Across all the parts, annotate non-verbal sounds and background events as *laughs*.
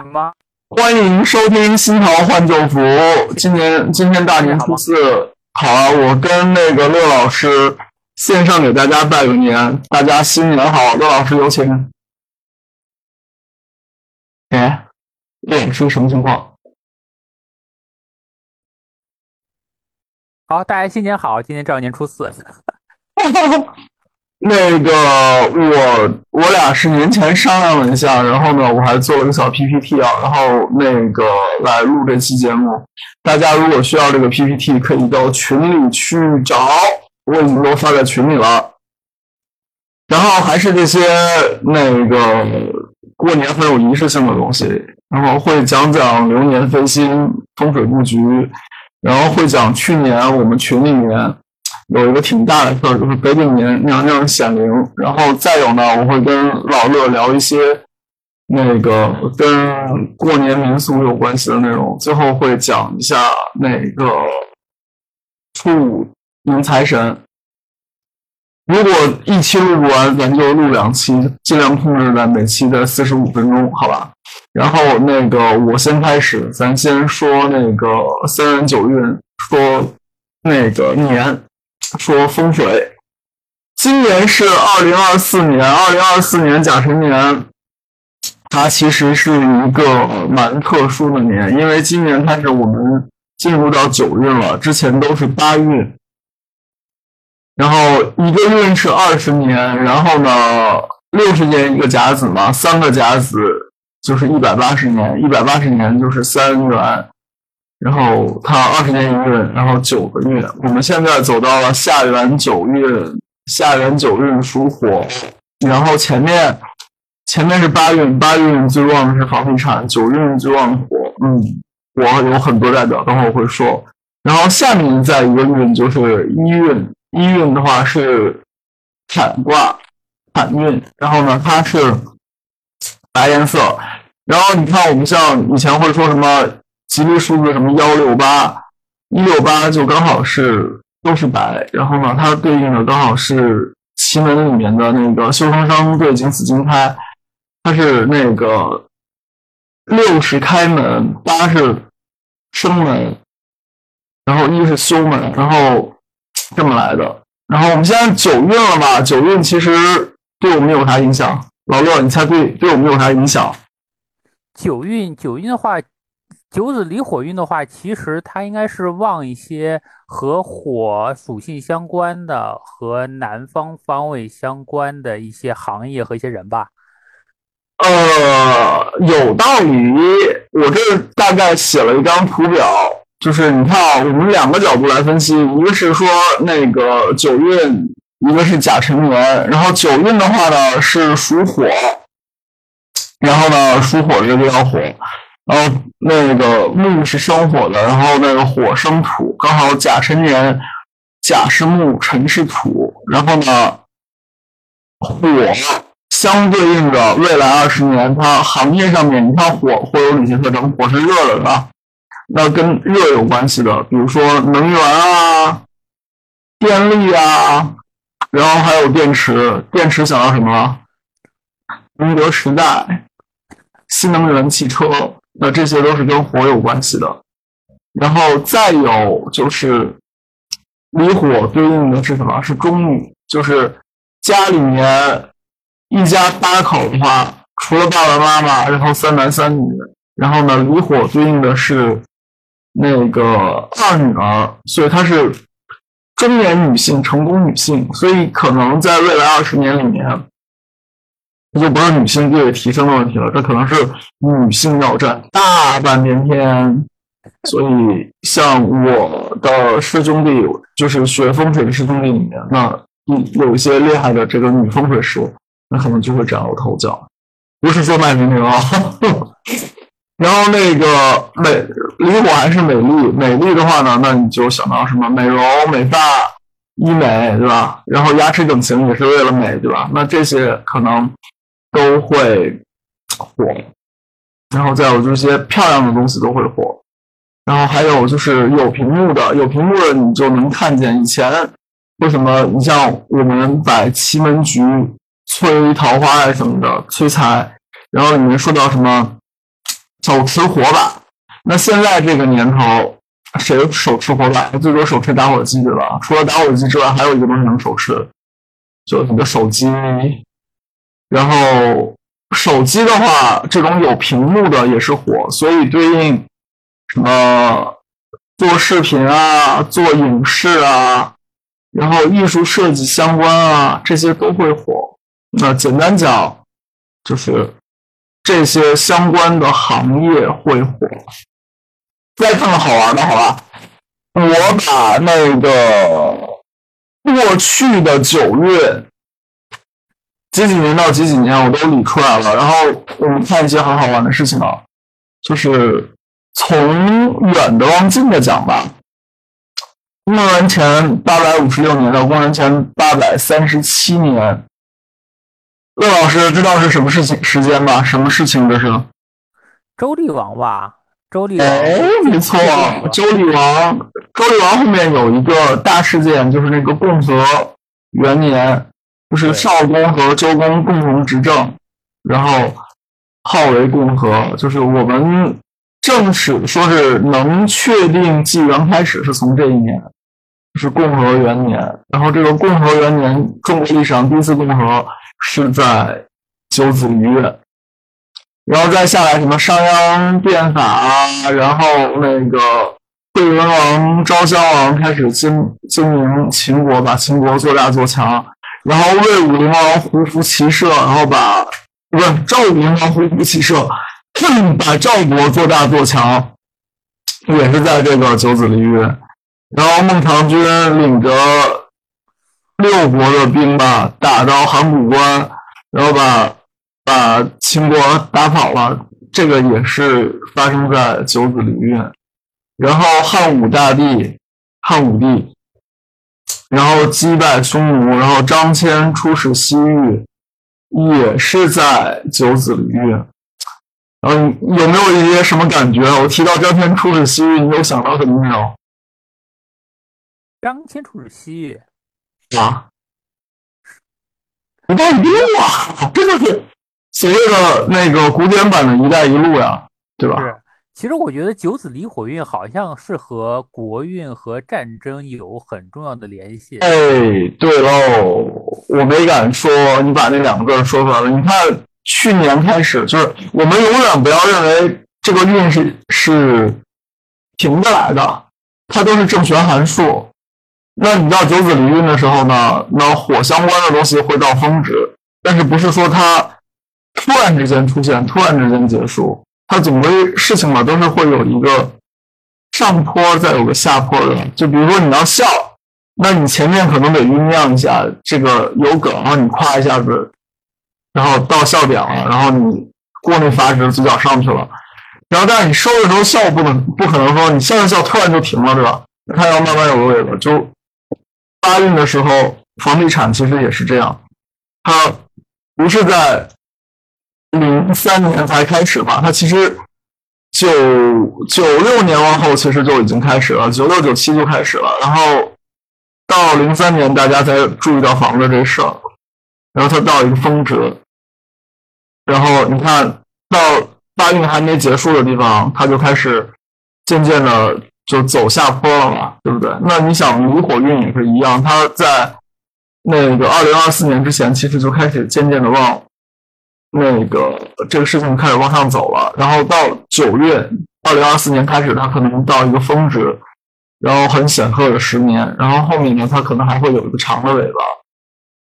好，行吗？欢迎收听新桃换旧符。今年今天大年初四，好啊，我跟那个乐老师线上给大家拜个年，大家新年好。乐老师有请。哎，乐是个什么情况？好，大家新年好！今天正好年初四。*laughs* 那个我我俩是年前商量了一下，然后呢，我还做了个小 PPT 啊，然后那个来录这期节目。大家如果需要这个 PPT，可以到群里去找，我已经都发在群里了。然后还是这些那个过年很有仪式性的东西，然后会讲讲流年飞星风水布局，然后会讲去年我们群里面。有一个挺大的事儿，就是北京年娘娘显灵，然后再有呢，我会跟老乐聊一些那个跟过年民俗有关系的内容，最后会讲一下那个初五迎财神。如果一期录不完，咱就录两期，尽量控制在每期的四十五分钟，好吧？然后那个我先开始，咱先说那个三元九运，说那个年。说风水，今年是二零二四年，二零二四年甲辰年，它其实是一个蛮特殊的年，因为今年它是我们进入到九运了，之前都是八运，然后一个运是二十年，然后呢六十年一个甲子嘛，三个甲子就是一百八十年，一百八十年就是三元。然后他二十年一运，然后九个月。我们现在走到了下元九运，下元九运属火。然后前面前面是八运，八运最旺的是房地产，九运最旺火。嗯，火有很多代表，等会我会说。然后下面再一个运就是一运，一运的话是坎卦，坎运。然后呢，它是白颜色。然后你看，我们像以前会说什么？吉利数字什么幺六八，一六八就刚好是都是白，然后呢，它对应的刚好是奇门里面的那个修生生对景死金开，它是那个六是开门，八是生门，然后一是修门，然后这么来的。然后我们现在九运了吧？九运其实对我们有啥影响？老乐，你猜对对我们有啥影响？九运九运的话。九子离火运的话，其实它应该是旺一些和火属性相关的、和南方方位相关的一些行业和一些人吧。呃，有道理。我这大概写了一张图表，就是你看啊，我们两个角度来分析，一个是说那个九运，一个是甲辰年。然后九运的话呢是属火，然后呢属火的就要火。然后那个木是生火的，然后那个火生土，刚好甲辰年，甲是木，辰是土，然后呢，火相对应的未来二十年，它行业上面，你看火会有哪些特征？火是热的啊，那跟热有关系的，比如说能源啊、电力啊，然后还有电池，电池想到什么了？宁德时代、新能源汽车。那这些都是跟火有关系的，然后再有就是离火对应的是什么？是中女，就是家里面一家八口的话，除了爸爸妈妈，然后三男三女，然后呢，离火对应的是那个二女儿，所以她是中年女性，成功女性，所以可能在未来二十年里面。这就不是女性地位提升的问题了，这可能是女性要占大半边天。所以，像我的师兄弟，就是学风水的师兄弟里面，那有一些厉害的这个女风水师，那可能就会崭露头角。不是说卖明啊。*laughs* 然后那个美如果还是美丽，美丽的话呢，那你就想到什么美容、美发、医美，对吧？然后牙齿整形也是为了美，对吧？那这些可能。都会火，然后再有就是些漂亮的东西都会火，然后还有就是有屏幕的，有屏幕的你就能看见以前为什么你像我们摆奇门局催桃花呀什么的催财，然后里面说到什么手持火把。那现在这个年头，谁手持火把？最多手持打火机对吧？除了打火机之外，还有一个东西能手持，就是你的手机。然后手机的话，这种有屏幕的也是火，所以对应什么做视频啊、做影视啊，然后艺术设计相关啊，这些都会火。那简单讲，就是这些相关的行业会火。再看个好玩的，好吧？我把那个过去的九月几几年到几几年我都理出来了，然后我们看一些很好玩的事情啊，就是从远的往近的讲吧。公元前八百五十六年到公元前八百三十七年，乐老师知道是什么事情时间吧？什么事情这是？周厉王吧。周厉王，哎，没错，周厉王，周厉王后面有一个大事件，就是那个共和元年，就是少公和周公共同执政，然后号为共和，就是我们正史说是能确定纪元开始是从这一年，是共和元年，然后这个共和元年，中国历史上第一次共和是在九子离月。然后再下来什么商鞅变法啊，然后那个惠文王、昭襄王开始经经营秦国，把秦国做大做强。然后魏武灵王胡服骑射，然后把不是赵武灵王胡服骑射，把赵国做大做强，也是在这个九子离月。然后孟尝君领着六国的兵吧，打到函谷关，然后把。把秦国打跑了，这个也是发生在九子离月。然后汉武大帝，汉武帝，然后击败匈奴，然后张骞出使西域，也是在九子离月。嗯，有没有一些什么感觉？我提到张骞出使西域，你有想到什么没有？张骞出使西域啊？一带一路啊，*laughs* 真的是。所谓的那个古典版的一带一路呀，对吧？是，其实我觉得九子离火运好像是和国运和战争有很重要的联系。哎，对喽，我没敢说，你把那两个字说出来了。你看，去年开始，就是我们永远不要认为这个运是是平着来的，它都是正弦函数。那你到九子离运的时候呢，那火相关的东西会到峰值，但是不是说它。突然之间出现，突然之间结束，它总归事情嘛，都是会有一个上坡，再有个下坡的。就比如说你要笑，那你前面可能得酝酿一下，这个有梗，然后你夸一下子，然后到笑点了，然后你过那阀值，嘴角上去了。然后但是你收的时候笑不能，不可能说你笑着笑突然就停了，对吧？它要慢慢有个尾巴。就发运的时候，房地产其实也是这样，它不是在。三年才开始吧，它其实九九六年往后其实就已经开始了，九六九七就开始了，然后到零三年大家才注意到房子这事儿，然后它到一个峰值，然后你看到大运还没结束的地方，它就开始渐渐的就走下坡了嘛，对不对？那你想离火运也是一样，它在那个二零二四年之前，其实就开始渐渐的往。那个这个事情开始往上走了，然后到九月二零二四年开始，它可能到一个峰值，然后很显赫的十年，然后后面呢，它可能还会有一个长的尾巴，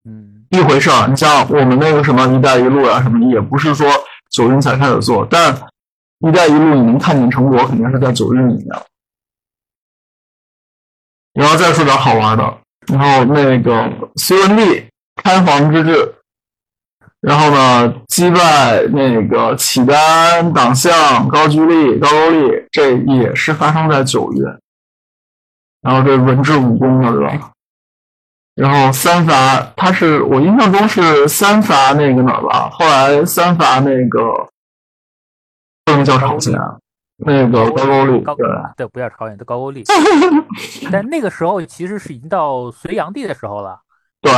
嗯，一回事儿。你像我们那个什么“一带一路”啊什么，也不是说九运才开始做，但“一带一路”你能看见成果，肯定是在九运里面。然后再说点好玩的，然后那个隋文帝开皇之治。然后呢，击败那个契丹党项高句丽、高句丽，这也是发生在九月。然后这文治武功了，对吧？然后三伐，他是我印象中是三伐那个哪儿吧？后来三伐那个不能叫朝鲜，那个高句丽，对对，不叫朝鲜，叫高句丽。*laughs* 但那个时候其实是已经到隋炀帝的时候了。对。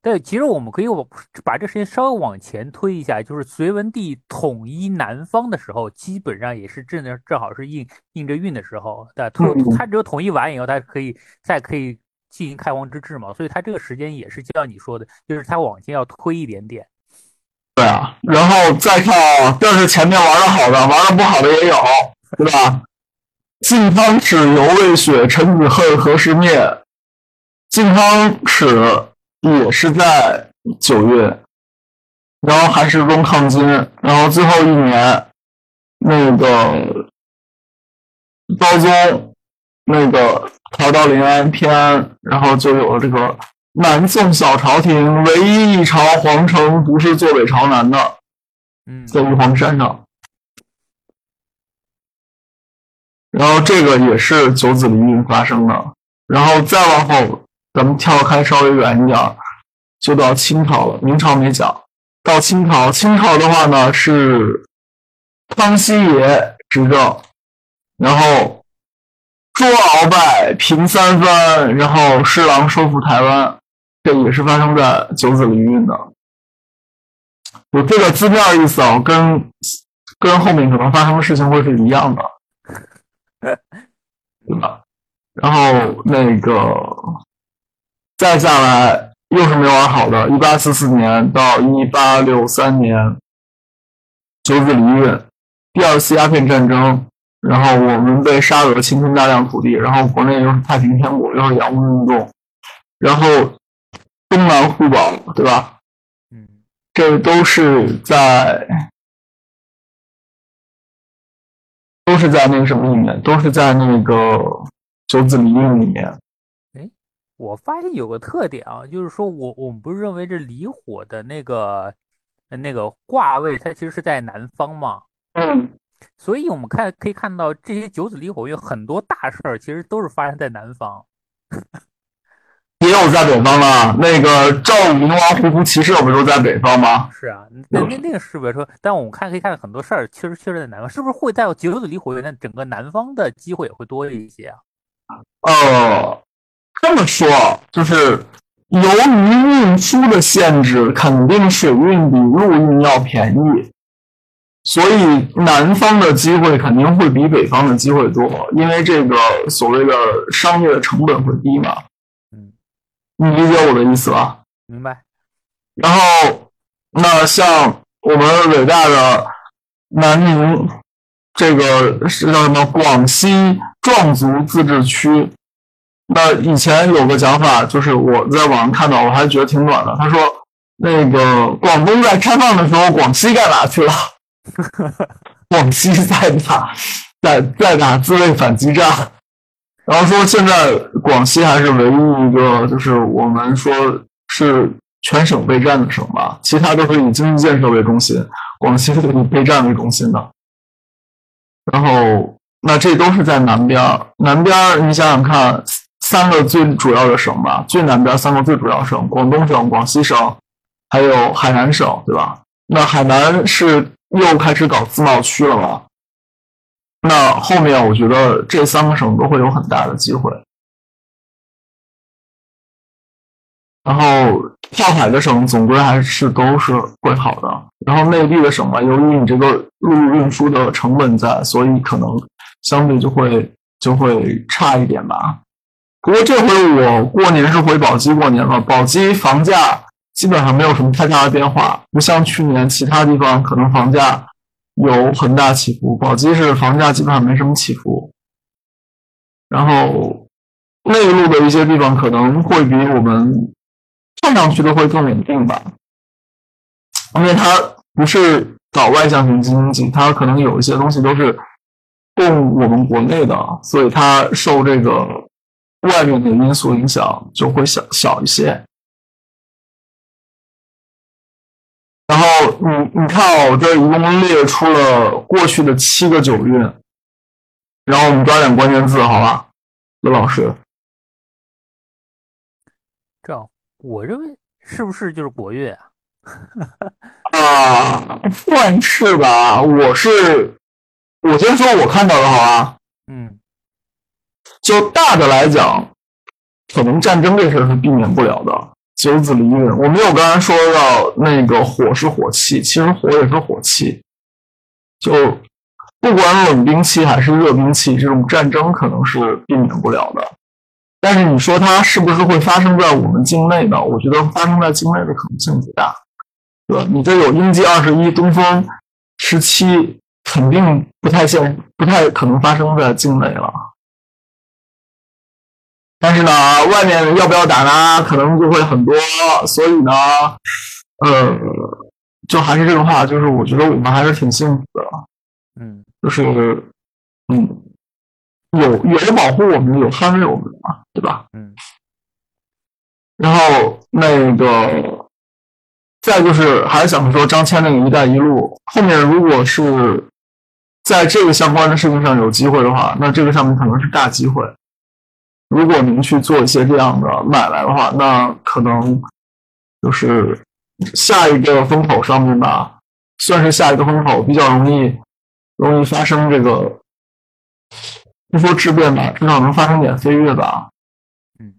对，其实我们可以往把这时间稍微往前推一下，就是隋文帝统一南方的时候，基本上也是正正正好是应应着运的时候，对，统他只有统一完以后，他可以再可以进行开皇之治嘛，所以他这个时间也是就像你说的，就是他往前要推一点点。对啊，然后再看啊，这是前面玩的好的，玩的不好的也有，对吧？晋康耻犹未雪，臣子恨何时灭？晋康耻。也是在九月，然后还是中抗金，然后最后一年，那个高宗那个逃到临安偏安，然后就有了这个南宋小朝廷唯一一朝皇城不是坐北朝南的，嗯，在玉皇山上，然后这个也是九子离运发生的，然后再往后。咱们跳开稍微远一点，就到清朝了。明朝没讲，到清朝。清朝的话呢是康熙爷执政，然后捉鳌拜平三藩，然后施琅收复台湾，这也是发生在九子离运的。我这个字面意思啊，跟跟后面可能发生的事情会是一样的，对吧？然后那个。再下来又是没玩好的，一八四四年到一八六三年，九子离任，第二次鸦片战争，然后我们被沙俄侵吞大量土地，然后国内又是太平天国，又是洋务运动，然后东南互保，对吧？嗯，这都是在，都是在那个什么里面，都是在那个九子离任里面。我发现有个特点啊，就是说我我们不是认为这离火的那个那个卦位，它其实是在南方嘛？嗯，所以我们看可以看到这些九子离火运很多大事儿其实都是发生在南方，也有在北方了。那个赵武灵王胡服骑射不都在北方吗？是啊，那那那个是不是说？但我们看可以看到很多事儿，确实确实在南方，是不是会带九子离火运？那整个南方的机会也会多一些啊？哦。这么说，就是由于运输的限制，肯定水运比陆运要便宜，所以南方的机会肯定会比北方的机会多，因为这个所谓的商业的成本会低嘛。嗯，你理解我的意思吧？明白。然后，那像我们伟大的南宁，这个是叫什么？广西壮族自治区。那以前有个讲法，就是我在网上看到，我还觉得挺暖的。他说，那个广东在开放的时候，广西干嘛去了？*laughs* 广西在打，在在打自卫反击战。然后说现在广西还是唯一一个，就是我们说是全省备战的省吧，其他都是以经济建设为中心，广西是以备战为中心的。然后，那这都是在南边儿南边儿你想想看。三个最主要的省吧，最南边三个最主要省：广东省、广西省，还有海南省，对吧？那海南是又开始搞自贸区了吧？那后面我觉得这三个省都会有很大的机会。然后靠海的省总归还是都是会好的。然后内地的省嘛，由于你这个陆路运输的成本在，所以可能相对就会就会差一点吧。不过这回我过年是回宝鸡过年了，宝鸡房价基本上没有什么太大的变化，不像去年其他地方可能房价有很大起伏，宝鸡是房价基本上没什么起伏。然后内陆的一些地方可能会比我们看上去的会更稳定吧，因为它不是搞外向型经济，它可能有一些东西都是供我们国内的，所以它受这个。外面的因素影响就会小小一些。然后你你看，我这一共列出了过去的七个九运，然后我们抓点关键字，好吧，刘老师。这样，我认为是不是就是国运啊？*laughs* 啊，算是吧。我是我先说我看到的，好吧？嗯。就大的来讲，可能战争这事儿是避免不了的。九子离运，我没有刚才说到那个火是火气，其实火也是火气。就不管冷兵器还是热兵器，这种战争可能是避免不了的。但是你说它是不是会发生在我们境内呢？我觉得发生在境内的可能性不大，对吧？你这有鹰击二十一，东风十七，肯定不太现，不太可能发生在境内了。但是呢，外面要不要打呢？可能就会很多，所以呢，呃，就还是这个话，就是我觉得我们还是挺幸福的，嗯，就是嗯，有有保护我们，有捍卫我们的嘛，对吧？嗯。然后那个，再就是还是想说张骞那个“一带一路”，后面如果是在这个相关的事情上有机会的话，那这个上面可能是大机会。如果您去做一些这样的买卖的话，那可能就是下一个风口上面吧，算是下一个风口，比较容易容易发生这个，不说质变吧，至少能发生点飞跃吧。嗯。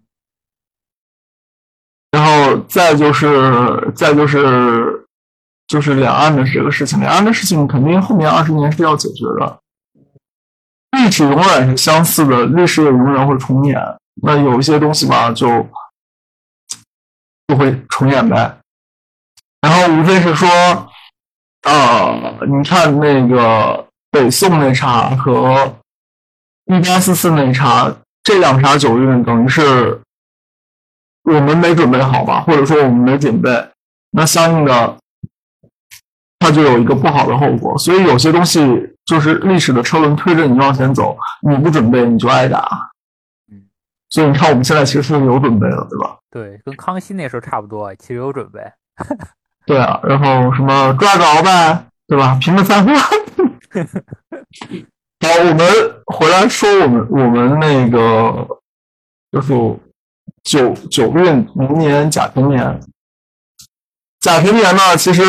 然后再就是再就是就是两岸的这个事情，两岸的事情肯定后面二十年是要解决的。历史永远是相似的，历史也永远会重演。那有一些东西吧，就就会重演呗。然后无非是说，呃，你看那个北宋那茬和一八四四那茬，这两茬九运等于是我们没准备好吧，或者说我们没准备，那相应的它就有一个不好的后果。所以有些东西。就是历史的车轮推着你往前走，你不准备你就挨打。嗯，所以你看我们现在其实是有准备的，对吧？对，跟康熙那时候差不多，其实有准备。*laughs* 对啊，然后什么抓着呗，对吧？平了三分。*laughs* 好，我们回来说我们我们那个就是九九运明年甲辰年，甲辰年呢，其实。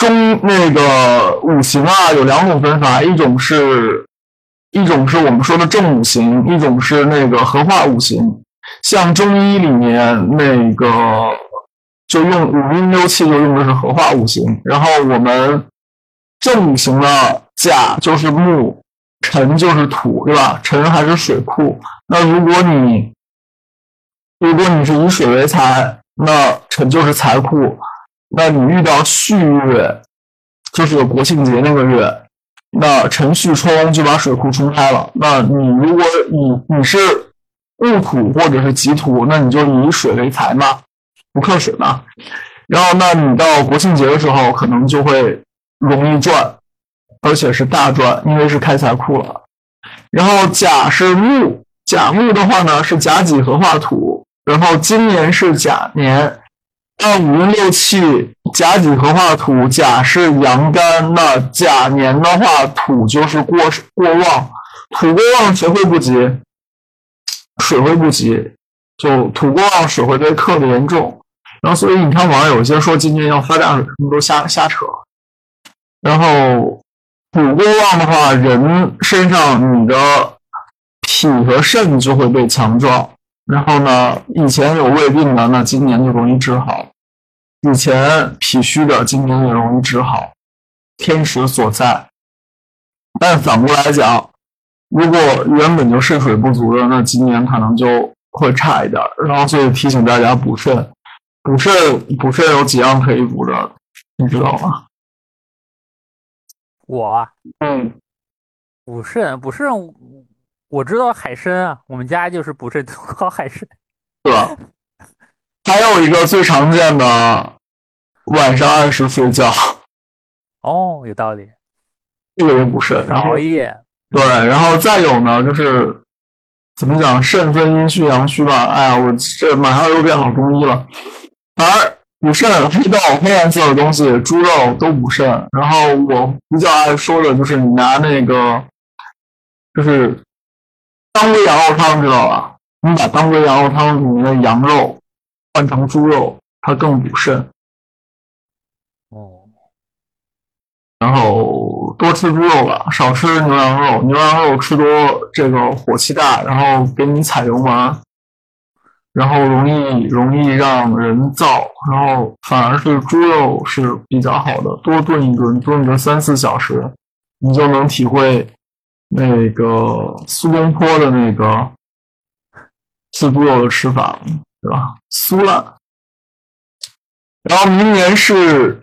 中那个五行啊，有两种分法，一种是，一种是我们说的正五行，一种是那个合化五行。像中医里面那个，就用五运六气就用的是合化五行。然后我们正五行的甲就是木，辰就是土，对吧？辰还是水库。那如果你，如果你是以水为财，那辰就是财库。那你遇到戌月，就是国庆节那个月，那辰戌冲就把水库冲开了。那你如果你你是戊土或者是己土，那你就以水为财嘛，不克水嘛。然后，那你到国庆节的时候，可能就会容易赚，而且是大赚，因为是开财库了。然后甲是木，甲木的话呢是甲己合化土，然后今年是甲年。那五运六气，甲己合化土，甲是阳干，那甲年的话，土就是过过旺，土过旺谁会不及？水会不及，就土过旺，水会被克的严重。然后所以你看网上有些说今年要发大水，什么都瞎瞎扯。然后土过旺的话，人身上你的脾和肾就会被强壮。然后呢，以前有胃病的，那今年就容易治好；以前脾虚的，今年也容易治好。天时所在。但反过来讲，如果原本就肾水不足的，那今年可能就会差一点。然后所以提醒大家补肾，补肾补肾有几样可以补的，你知道吗？我嗯，补肾补肾。我知道海参啊，我们家就是补肾靠海参，是吧？还有一个最常见的，晚上按时睡觉。哦，有道理。这个也补肾，然后熬夜。对，然后再有呢，就是怎么讲，肾分阴虚阳虚吧。哎呀，我这马上又变老中医了。反而补肾，黑豆、黑颜色的东西，猪肉都补肾。然后我比较爱说的就是你拿那个，就是。当归羊肉汤知道吧？你把当归羊肉汤里面的羊肉换成猪肉，它更补肾。哦。然后多吃猪肉吧，少吃牛羊肉。牛羊肉吃多，这个火气大，然后给你踩油门。然后容易容易让人燥，然后反而是猪肉是比较好的，多炖一炖，炖个三四小时，你就能体会那个苏东坡的那个自助肉的吃法，对吧？酥烂。然后明年是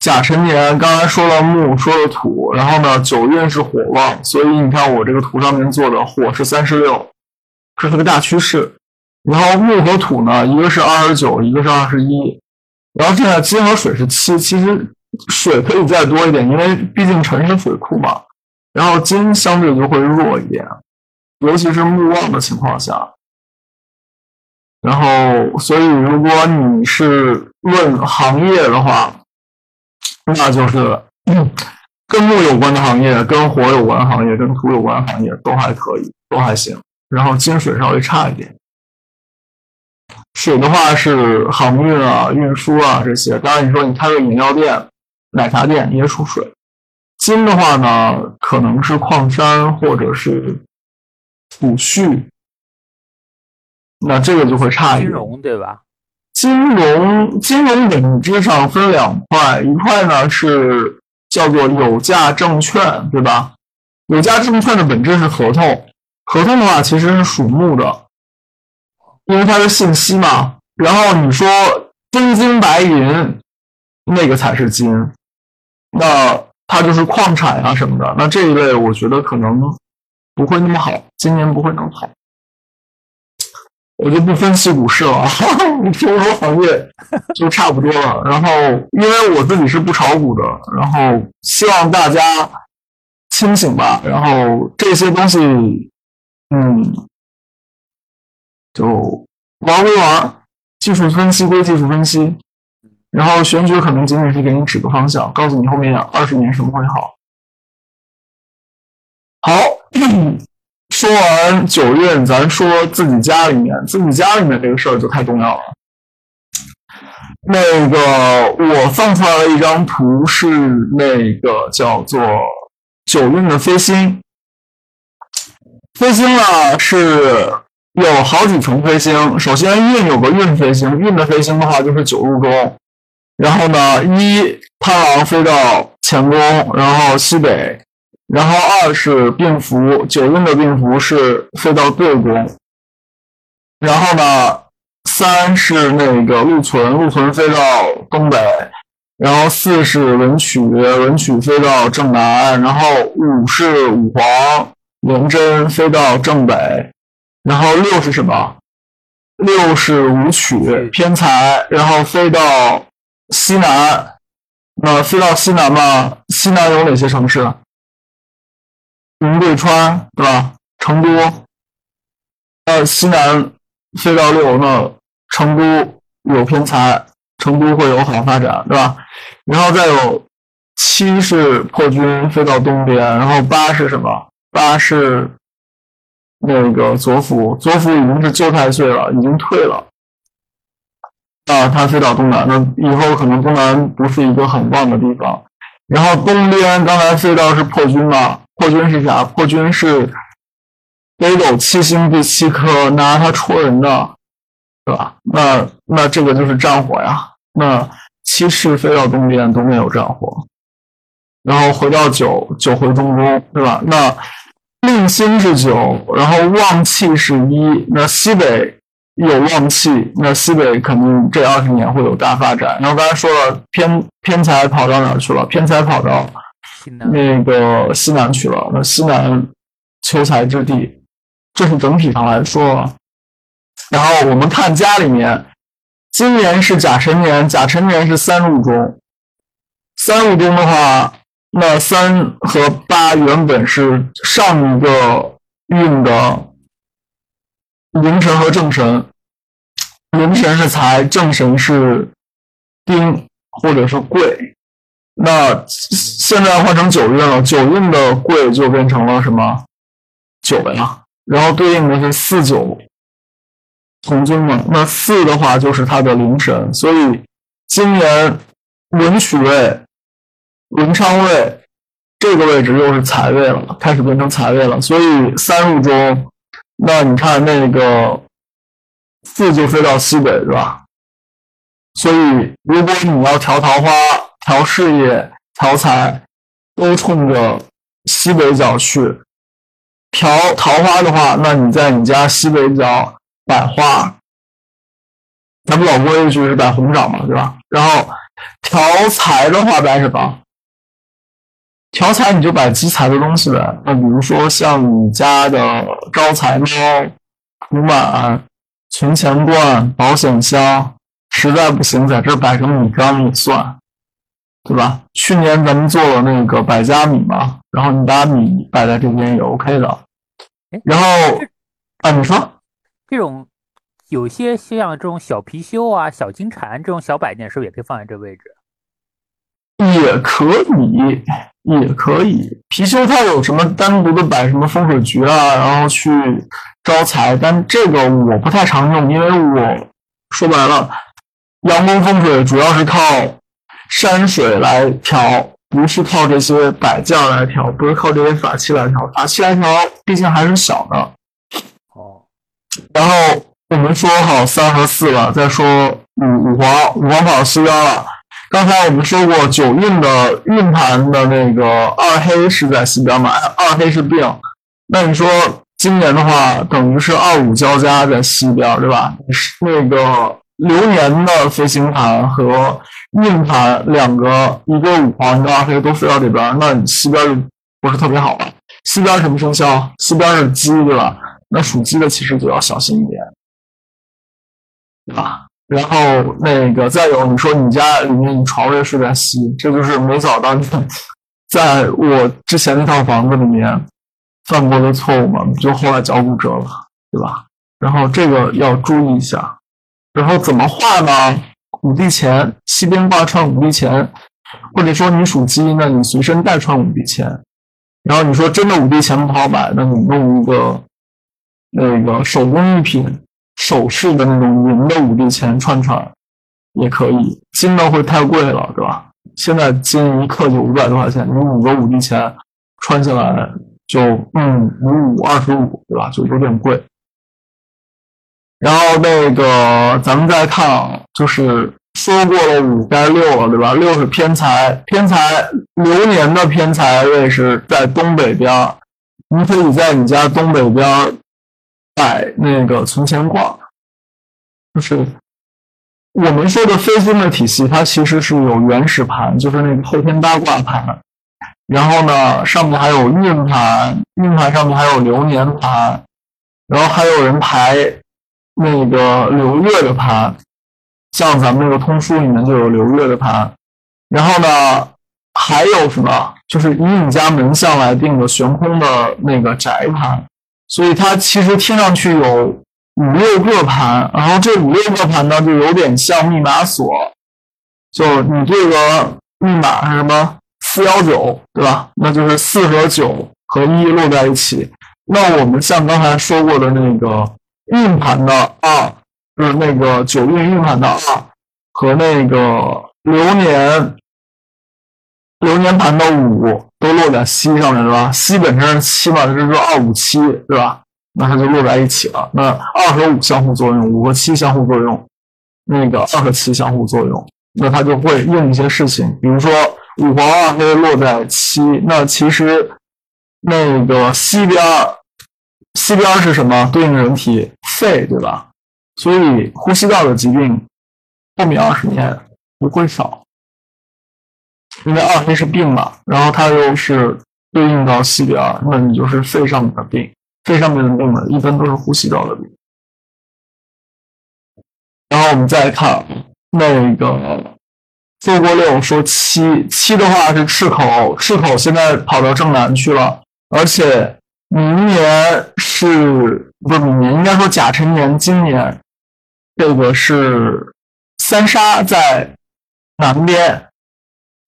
甲辰年，刚才说了木，说了土，然后呢九运是火旺，所以你看我这个图上面做的火是三十六，这是个大趋势。然后木和土呢，一个是二十九，一个是二十一，然后剩下金和水是七。其实水可以再多一点，因为毕竟辰是水库嘛。然后金相对就会弱一点，尤其是木旺的情况下。然后，所以如果你是问行业的话，那就是 *clears throat* 跟木有关的行业、跟火有关的行业、跟土有关的行业都还可以，都还行。然后金水稍微差一点。水的话是航运啊、运输啊这些。当然，你说你开个饮料店、奶茶店也属水。金的话呢，可能是矿山或者是储蓄。那这个就会差一点，金融对吧？金融金融本质上分两块，一块呢是叫做有价证券，对吧？有价证券的本质是合同，合同的话其实是属木的，因为它是信息嘛。然后你说真金白银，那个才是金，那它就是矿产啊什么的。那这一类我觉得可能不会那么好，今年不会那么好。我就不分析股市了，你 *laughs* 听我说行业就差不多了。然后，因为我自己是不炒股的，然后希望大家清醒吧。然后这些东西，嗯，就玩归玩，技术分析归技术分析。然后选举可能仅仅是给你指个方向，告诉你后面二十年什么会好。好。说完九运，咱说自己家里面，自己家里面这个事儿就太重要了。那个我放出来了一张图，是那个叫做九运的飞星。飞星呢是有好几层飞星，首先运有个运飞星，运的飞星的话就是九入宫。然后呢，一贪狼飞到乾宫，然后西北。然后二是病符，九运的病符是飞到对宫。然后呢，三是那个禄存，禄存飞到东北。然后四是文曲，文曲飞到正南。然后五是五黄，廉贞飞到正北。然后六是什么？六是武曲偏财，然后飞到西南。那飞到西南嘛？西南有哪些城市？云贵川对吧？成都，呃，西南飞到六，那成都有偏财，成都会有好发展，对吧？然后再有七是破军飞到东边，然后八是什么？八是那个左辅，左辅已经是旧太岁了，已经退了，啊，他飞到东南，那以后可能东南不是一个很旺的地方。然后东边刚才飞到是破军嘛？破军是啥？破军是北斗七星第七颗，拿它戳人的，对吧？那那这个就是战火呀。那七是飞到东边，东边有战火，然后回到九，九回中宫，对吧？那令星是九，然后旺气是一，那西北有旺气，那西北肯定这二十年会有大发展。然后刚才说了，偏偏财跑到哪去了？偏财跑到。那个西南去了，那西南求财之地，这是整体上来说。然后我们看家里面，今年是甲辰年，甲辰年是三入中，三入中的话，那三和八原本是上一个运的凌神和正神，凌神是财，正神是丁或者是贵。那现在换成九运了，九运的贵就变成了什么九了呀？然后对应的是四九从军嘛。那四的话就是它的灵神，所以今年文曲位、文昌位这个位置又是财位了，开始变成财位了。所以三入中，那你看那个四就飞到西北，对吧？所以，如果你要调桃花、调事业、调财，都冲着西北角去。调桃花的话，那你在你家西北角摆花，咱们老规矩是摆红掌嘛，对吧？然后调财的话摆什么？调财你就摆积财的东西呗。那比如说像你家的招财猫、福满、存钱罐、保险箱，实在不行在这摆个米缸也算，对吧？去年咱们做了那个百家米嘛，然后你把米摆在这边也 OK 的。然后啊，你说这种有些像这种小貔貅啊、小金蝉这种小摆件，是不是也可以放在这位置？也可以，也可以。貔貅它有什么单独的摆什么风水局啊，然后去招财，但这个我不太常用，因为我说白了，阳光风水主要是靠山水来调。不是靠这些摆件来调，不是靠这些法器来调，法器来调毕竟还是小的。哦。然后我们说好三和四了，再说五五黄，五黄跑西边了。刚才我们说过九运的运盘的那个二黑是在西边嘛？二黑是病，那你说今年的话，等于是二五交加在西边，对吧？那个流年的飞行盘和。运盘两个，一个五黄，一个二黑，都飞到这边，那你西边就不是特别好了。西边什么生肖？西边是鸡，对吧？那属鸡的其实就要小心一点，对吧？然后那个再有，你说你家里面你床位睡在西，这就是没找到你 *laughs* 在我之前那套房子里面犯过的错误嘛？就后来脚骨折了，对吧？然后这个要注意一下。然后怎么画呢？五帝钱，西边挂串五帝钱，或者说你属鸡，那你随身带串五帝钱。然后你说真的五帝钱不好买，那你弄一个那个手工艺品首饰的那种银的五帝钱串串也可以。金的会太贵了，对吧？现在金一克就五百多块钱，你五个五帝钱穿下来就嗯五五二十五，对吧？就有点贵。然后那个，咱们再看啊，就是说过了五该六了，对吧？六是偏财，偏财流年的偏财位是在东北边，你可以在你家东北边摆那个存钱罐。就是我们说的飞星的体系，它其实是有原始盘，就是那个后天八卦盘，然后呢，上面还有运盘，运盘上面还有流年盘，然后还有人排。那个流月的盘，像咱们那个通书里面就有流月的盘，然后呢，还有什么？就是以你家门相来定的悬空的那个宅盘，所以它其实听上去有五六个盘，然后这五六个盘呢，就有点像密码锁，就你这个密码是什么四幺九，对吧？那就是四和九和一落在一起。那我们像刚才说过的那个。运盘的二，就是那个九运运盘的二，和那个流年流年盘的五都落在西上面，是吧？西本身是七嘛，这是二五七，对吧？那它就落在一起了。那二和五相互作用，五和七相互作用，那个二和七相互作用，那它就会应一些事情。比如说五黄二黑落在七，那其实那个西边。西边是什么？对应人体肺，对吧？所以呼吸道的疾病后面二十年不会少，因为二黑是病嘛，然后它又是对应到西边，那你就是肺上面的病。肺上面的病呢，一般都是呼吸道的病。然后我们再看那个周国六说七七的话是赤口，赤口现在跑到正南去了，而且。明年是不是明年？应该说甲辰年，今年这个是三杀在南边，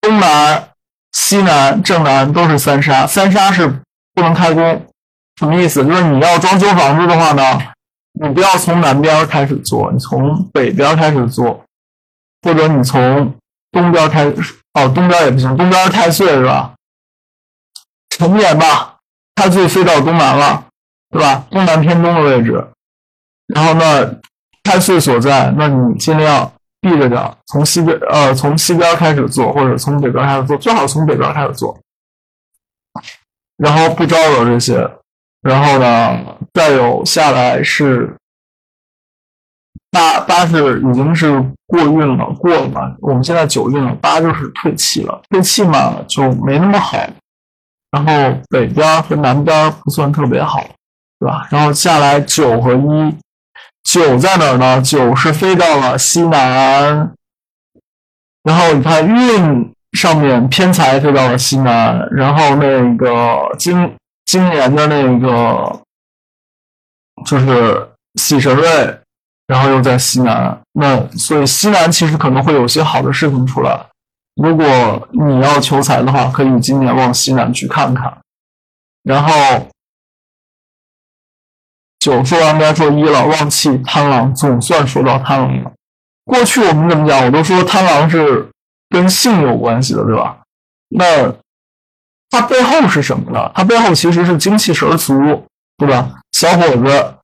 东南、西南、正南都是三杀。三杀是不能开工，什么意思？就是你要装修房子的话呢，你不要从南边开始做，你从北边开始做，或者你从东边开，哦，东边也不行，东边太岁是吧？成年吧。它就飞到东南了，对吧？东南偏东的位置，然后呢，太岁所在，那你尽量避着点，从西边呃从西边开始做，或者从北边开始做，最好从北边开始做，然后不招惹这些，然后呢，再有下来是八八是已经是过运了，过了嘛，我们现在九运了，八就是退气了，退气嘛就没那么好，然后北边和南边不算特别好，对吧？然后下来九和一。九在哪儿呢？九是飞到了西南，然后你看运上面偏财飞到了西南，然后那个今今年的那个就是喜神位，然后又在西南，那所以西南其实可能会有些好的事情出来。如果你要求财的话，可以今年往西南去看看，然后。九说完该说一了，旺气贪狼，总算说到贪狼了。过去我们怎么讲？我都说贪狼是跟性有关系的，对吧？那它背后是什么呢？它背后其实是精气神足，对吧？小伙子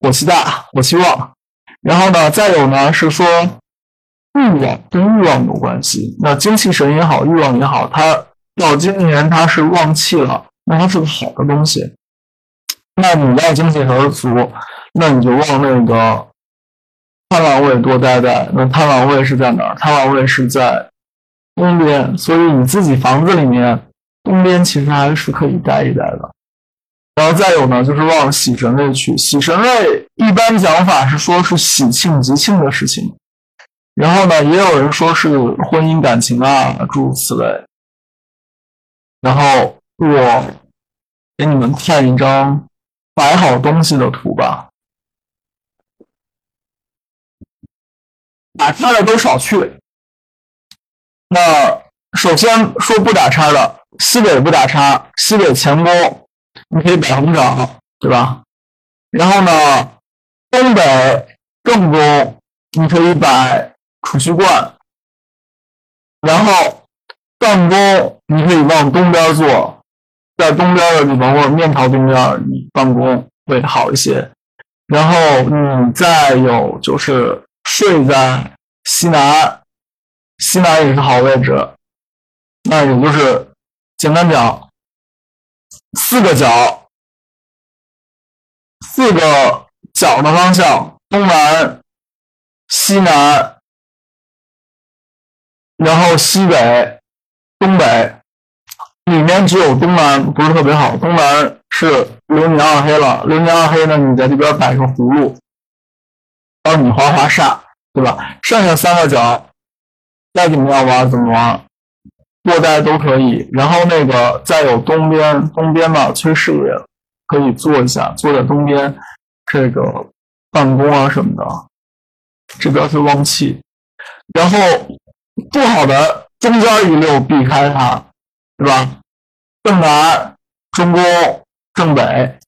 火气大，火气旺。然后呢，再有呢是说欲望跟欲望有关系。那精气神也好，欲望也好，它到今年它是旺气了，那它是个好的东西。那你要精气神足，那你就往那个贪狼位多待待。那贪狼位是在哪儿？贪狼位是在东边，所以你自己房子里面东边其实还是可以待一待的。然后再有呢，就是往喜神位去。喜神位一般讲法是说是喜庆吉庆的事情，然后呢，也有人说是婚姻感情啊，诸如此类。然后我给你们看一张。摆好东西的图吧，打叉的都少去。那首先说不打叉的，西北不打叉，西北前宫你可以摆红掌，对吧？然后呢，东北正宫你可以摆储蓄罐，然后办公你可以往东边坐。在东边的地方或者面朝东边，你办公会好一些。然后你再有就是睡在西南，西南也是好位置。那也就是简单讲，四个角，四个角的方向：东南、西南，然后西北、东北。里面只有东南不是特别好，东南是流年二黑了。流年二黑呢，你在这边摆个葫芦，帮你划划煞，对吧？剩下三个角，该怎么样玩怎么玩，多待都可以。然后那个再有东边，东边嘛催事业，可以做一下，坐在东边这个办公啊什么的，这边是旺气。然后不好的中间一溜避开它。对吧？正南、中宫、正北，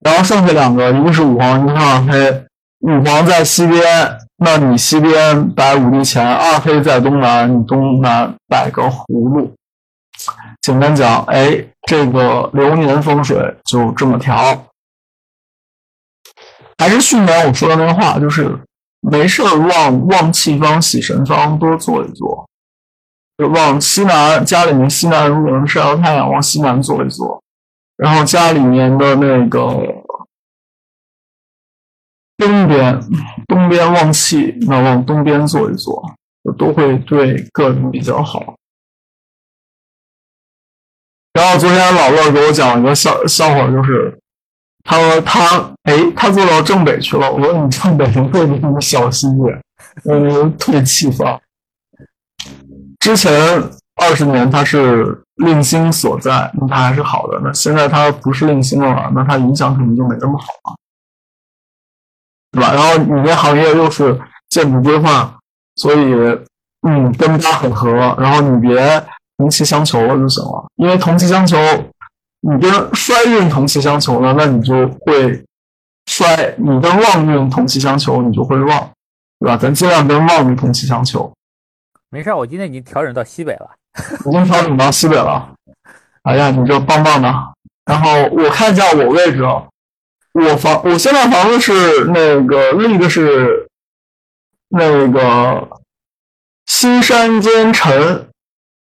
然后剩下两个，一个是五黄，一个是二黑。五黄在西边，那你西边摆五帝钱；二黑在东南，你东南摆个葫芦。简单讲，哎，这个流年风水就这么调。还是去年我说的那个话，就是没事旺旺气方、喜神方多做一做。往西南，家里面西南如果能晒到太阳，往西南坐一坐。然后家里面的那个东边，东边旺气，那往东边坐一坐，都会对个人比较好。然后昨天老乐给我讲一个笑笑话，就是他说他哎，他坐到正北去了。我说你正北会不会小心点？嗯，退气愤。之前二十年它是令星所在，那它还是好的。那现在它不是令星了，那它影响可能就没那么好了，对吧？然后你这行业又是建筑规划，所以嗯，跟它很合。然后你别同气相求了就行了，因为同气相求，你跟衰运同气相求了，那你就会衰；你跟旺运同气相求，你就会旺，对吧？咱尽量跟旺运同气相求。没事，我今天已经调整到西北了，*laughs* 已经调整到西北了。哎呀，你这棒棒的。然后我看一下我位置，我房我现在房子是那个立的是那个新山间陈，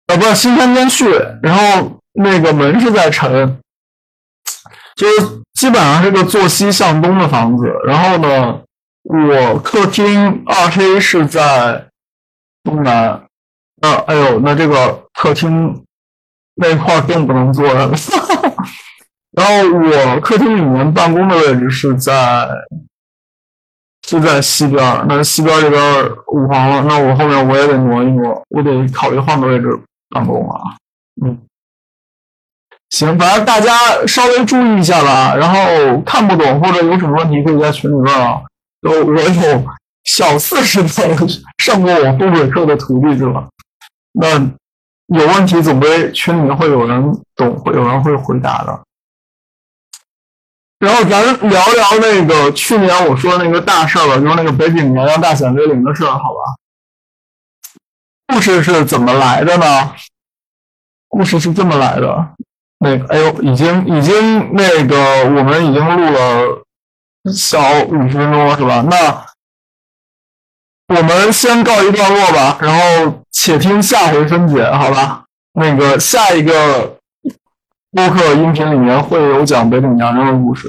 呃，不是新山间去，然后那个门是在城，就是基本上是个坐西向东的房子。然后呢，我客厅二黑是在东南，呃，哎呦，那这个客厅那块更不能坐人了。*laughs* 然后我客厅里面办公的位置是在是在西边，那西边这边五房了，那我后面我也得挪一挪，我得考虑换个位置办公啊。嗯，行，反正大家稍微注意一下吧。然后看不懂或者有什么问题，可以在群里问啊。我我有小四十岁上过我风水课的徒弟是吧？那有问题总归群里面会有人懂，会有人会回答的。然后咱聊聊那个去年我说那个大事儿吧，就是那个北景年亮大显威灵的事儿，好吧？故事是怎么来的呢？故事是这么来的，那个，哎呦，已经已经那个我们已经录了小五十分钟了，是吧？那我们先告一段落吧，然后且听下回分解，好吧？那个下一个。播客音频里面会有讲北岭娘娘的故事。